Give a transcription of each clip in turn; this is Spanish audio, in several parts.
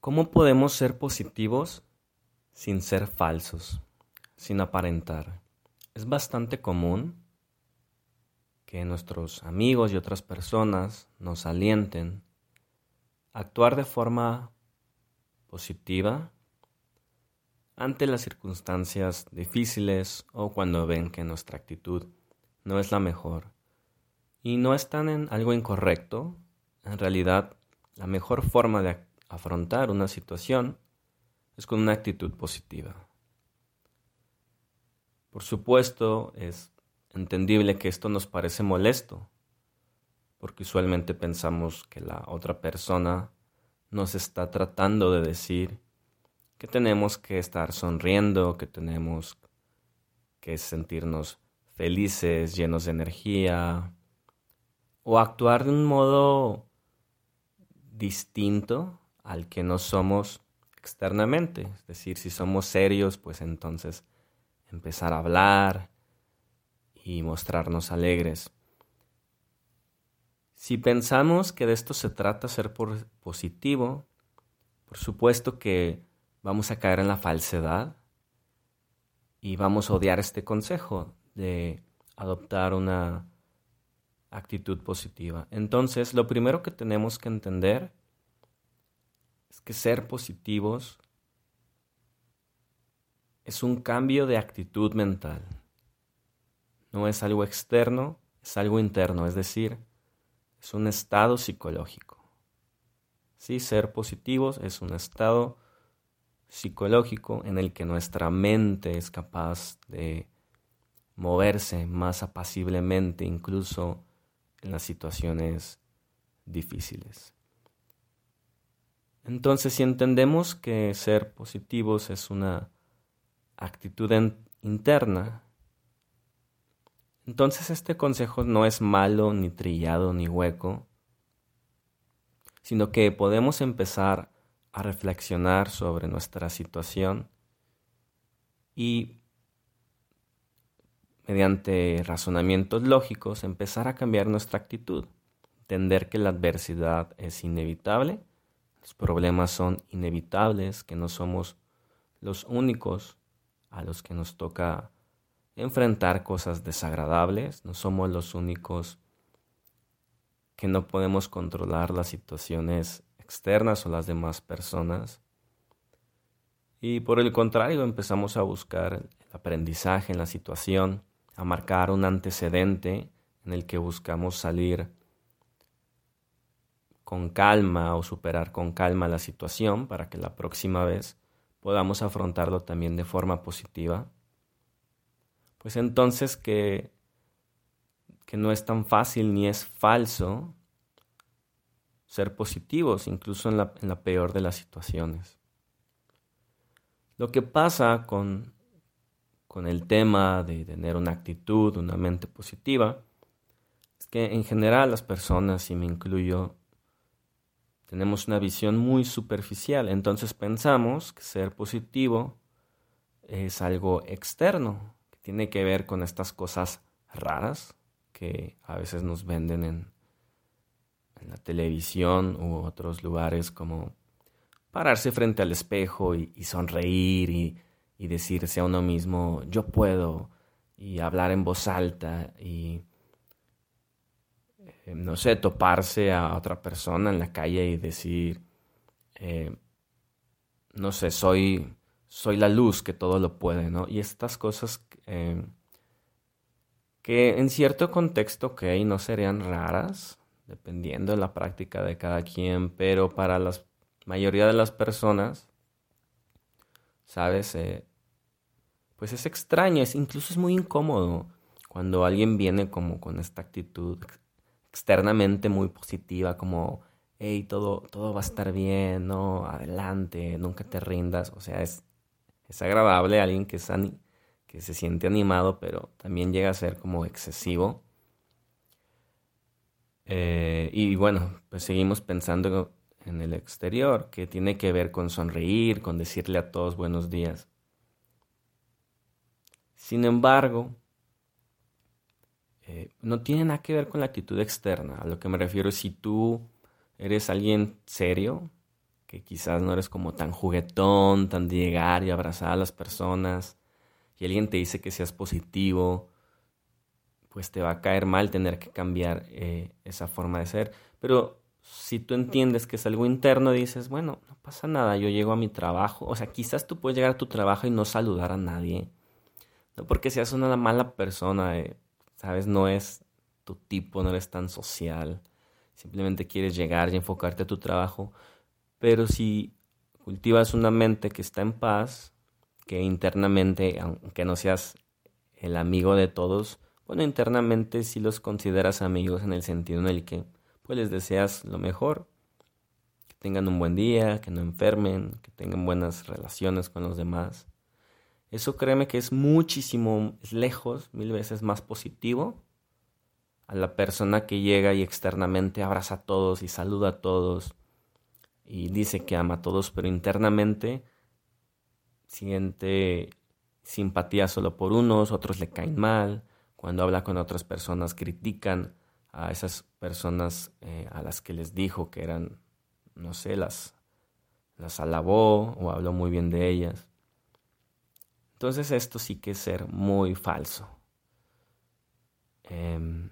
¿Cómo podemos ser positivos sin ser falsos, sin aparentar? Es bastante común que nuestros amigos y otras personas nos alienten a actuar de forma positiva ante las circunstancias difíciles o cuando ven que nuestra actitud no es la mejor. Y no están en algo incorrecto, en realidad la mejor forma de afrontar una situación es con una actitud positiva. Por supuesto, es entendible que esto nos parece molesto, porque usualmente pensamos que la otra persona nos está tratando de decir que tenemos que estar sonriendo, que tenemos que sentirnos felices, llenos de energía, o actuar de un modo distinto al que no somos externamente. Es decir, si somos serios, pues entonces empezar a hablar y mostrarnos alegres. Si pensamos que de esto se trata ser positivo, por supuesto que vamos a caer en la falsedad y vamos a odiar este consejo de adoptar una actitud positiva. Entonces, lo primero que tenemos que entender es que ser positivos es un cambio de actitud mental. No es algo externo, es algo interno, es decir, es un estado psicológico. Sí, ser positivos es un estado psicológico en el que nuestra mente es capaz de moverse más apaciblemente, incluso en las situaciones difíciles. Entonces, si entendemos que ser positivos es una actitud interna, entonces este consejo no es malo, ni trillado, ni hueco, sino que podemos empezar a reflexionar sobre nuestra situación y mediante razonamientos lógicos empezar a cambiar nuestra actitud, entender que la adversidad es inevitable los problemas son inevitables, que no somos los únicos a los que nos toca enfrentar cosas desagradables, no somos los únicos que no podemos controlar las situaciones externas o las demás personas. Y por el contrario, empezamos a buscar el aprendizaje en la situación, a marcar un antecedente en el que buscamos salir con calma o superar con calma la situación para que la próxima vez podamos afrontarlo también de forma positiva, pues entonces que, que no es tan fácil ni es falso ser positivos, incluso en la, en la peor de las situaciones. Lo que pasa con, con el tema de tener una actitud, una mente positiva, es que en general las personas, y me incluyo, tenemos una visión muy superficial. Entonces pensamos que ser positivo es algo externo, que tiene que ver con estas cosas raras que a veces nos venden en, la televisión u otros lugares como pararse frente al espejo y, sonreír y, y, decirse a uno mismo yo puedo y hablar en voz alta y eh, no sé, toparse a otra persona en la calle y decir, eh, no sé, soy, soy la luz que todo lo puede, ¿no? Y estas cosas eh, que en cierto contexto, ok, no serían raras, dependiendo de la práctica de cada quien, pero para la mayoría de las personas, ¿sabes? pues es extraño, es, incluso es muy incómodo cuando alguien viene como con esta actitud externamente muy positiva, como, hey, todo, todo va a estar bien, no, adelante, nunca te rindas. O sea, es, es agradable alguien que, que se siente animado, pero también llega a ser como excesivo. Eh, y bueno, pues seguimos pensando en el exterior, que tiene que ver con sonreír, con decirle a todos buenos días. Sin embargo, no tiene nada que ver con la actitud externa. A lo que me refiero es si tú eres alguien serio, que quizás no eres como tan juguetón, tan de llegar y abrazar a las personas, y alguien te dice que seas positivo, pues te va a caer mal tener que cambiar eh, esa forma de ser. Pero si tú entiendes que es algo interno, dices, bueno, no pasa nada, yo llego a mi trabajo. O sea, quizás tú puedes llegar a tu trabajo y no saludar a nadie. No porque seas una mala persona, eh, ¿sabes? No es tu tipo, no eres tan social. Simplemente quieres llegar y enfocarte a tu trabajo. Pero si cultivas una mente que está en paz, que internamente, aunque no seas el amigo de todos, bueno, internamente sí los consideras amigos en el sentido en el que pues les deseas lo mejor, que tengan un buen día, que no enfermen, que tengan buenas relaciones con los demás. Eso créeme que es muchísimo lejos, mil veces más positivo a la persona que llega y externamente abraza a todos y saluda a todos y dice que ama a todos, pero internamente siente simpatía solo por unos, otros le caen mal, cuando habla con otras personas critican a esas personas eh, a las que les dijo que eran, no sé, las, las alabó o habló muy bien de ellas. Entonces esto sí que es ser muy falso. Em,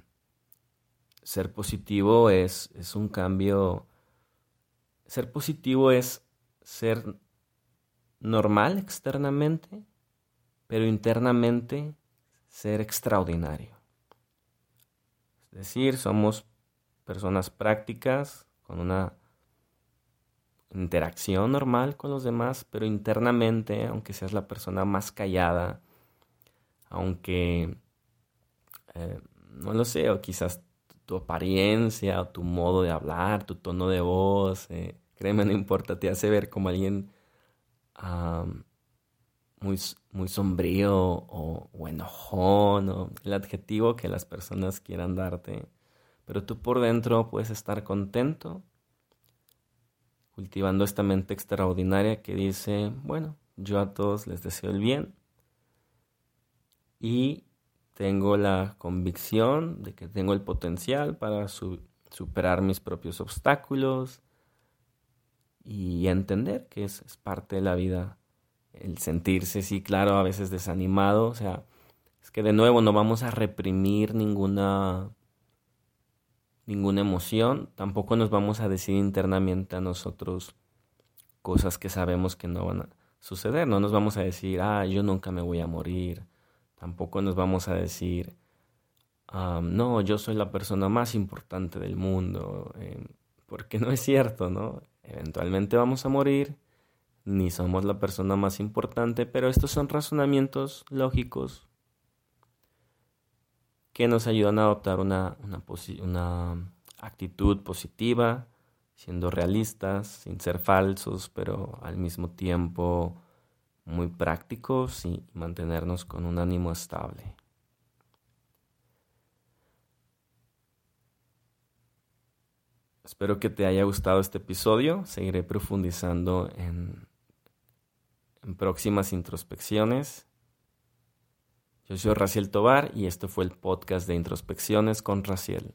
ser positivo es, es un cambio. Ser positivo es ser normal externamente, pero internamente ser extraordinario. Es decir, somos personas prácticas con una interacción normal con los demás, pero internamente, aunque seas la persona más callada, aunque, eh, no lo sé, o quizás tu apariencia, o tu modo de hablar, tu tono de voz, eh, créeme, no importa, te hace ver como alguien muy, muy sombrío o, enojón, o el adjetivo que las personas quieran darte. Pero tú por dentro puedes estar contento, cultivando esta mente extraordinaria que dice, bueno, yo a todos les deseo el bien y tengo la convicción de que tengo el potencial para superar mis propios obstáculos y entender que es parte de la vida el sentirse, sí, claro, a veces desanimado, o sea, es que de nuevo no vamos a reprimir ninguna ninguna emoción, tampoco nos vamos a decir internamente a nosotros cosas que sabemos que no van a suceder, no nos vamos a decir, ah, yo nunca me voy a morir, tampoco nos vamos a decir, ah, no, yo soy la persona más importante del mundo, eh, porque no es cierto, ¿no? Eventualmente vamos a morir ni somos la persona más importante, pero estos son razonamientos lógicos que nos ayudan a adoptar una, una, actitud positiva, siendo realistas, sin ser falsos, pero al mismo tiempo muy prácticos y mantenernos con un ánimo estable. Espero que te haya gustado este episodio. Seguiré profundizando en en próximas introspecciones. Yo soy Raciel Tobar y esto fue el podcast de introspecciones con Raciel.